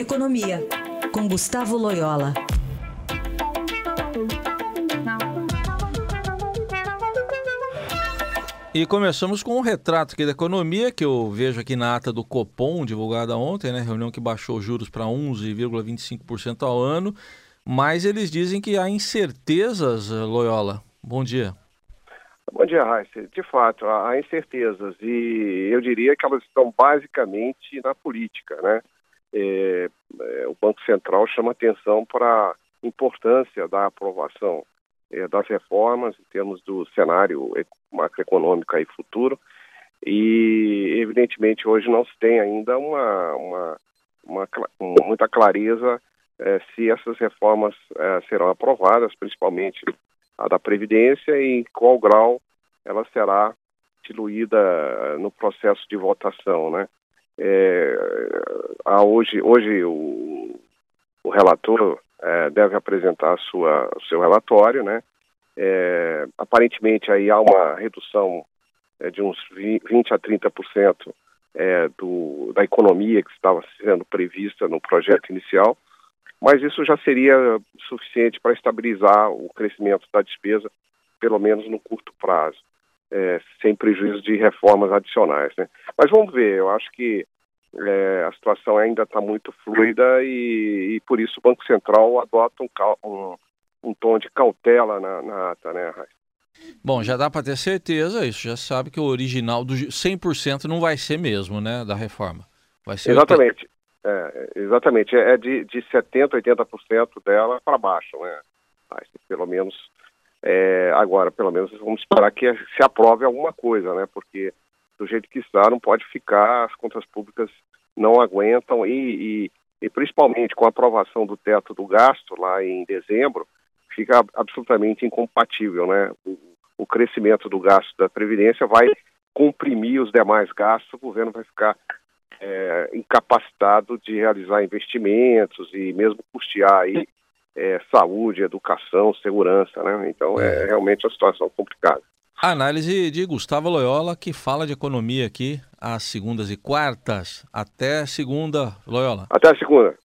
Economia, com Gustavo Loyola. E começamos com um retrato aqui da economia que eu vejo aqui na ata do Copom, divulgada ontem, né? Reunião que baixou juros para 11,25% ao ano. Mas eles dizem que há incertezas, Loyola. Bom dia. Bom dia, Raíssa. De fato, há incertezas e eu diria que elas estão basicamente na política, né? É, é, o Banco Central chama atenção para a importância da aprovação é, das reformas em termos do cenário macroeconômico aí futuro e evidentemente hoje não se tem ainda uma, uma, uma muita clareza é, se essas reformas é, serão aprovadas, principalmente a da Previdência, e em qual grau ela será diluída no processo de votação, né? É, hoje, hoje o, o relator é, deve apresentar sua, seu relatório, né? É, aparentemente aí há uma redução é, de uns 20 a 30% é, do, da economia que estava sendo prevista no projeto inicial, mas isso já seria suficiente para estabilizar o crescimento da despesa, pelo menos no curto prazo, é, sem prejuízo de reformas adicionais. Né? Mas vamos ver, eu acho que é, a situação ainda está muito fluida e, e, por isso o Banco Central adota um, um, um tom de cautela na, na ata, né, Raíssa? Bom, já dá para ter certeza, isso já sabe que o original do 100% não vai ser mesmo, né, da reforma. Vai ser Exatamente. É, exatamente, é de, de 70%, 80% dela para baixo, né? Pelo menos, é, agora, pelo menos vamos esperar que se aprove alguma coisa, né? Porque do jeito que está, não pode ficar, as contas públicas não aguentam e, e, e principalmente com a aprovação do teto do gasto lá em dezembro, fica absolutamente incompatível, né? O, o crescimento do gasto da Previdência vai comprimir os demais gastos, o governo vai ficar é, incapacitado de realizar investimentos e mesmo custear aí é, saúde, educação, segurança, né? Então é, é realmente uma situação complicada. Análise de Gustavo Loyola, que fala de economia aqui às segundas e quartas. Até segunda, Loyola. Até segunda.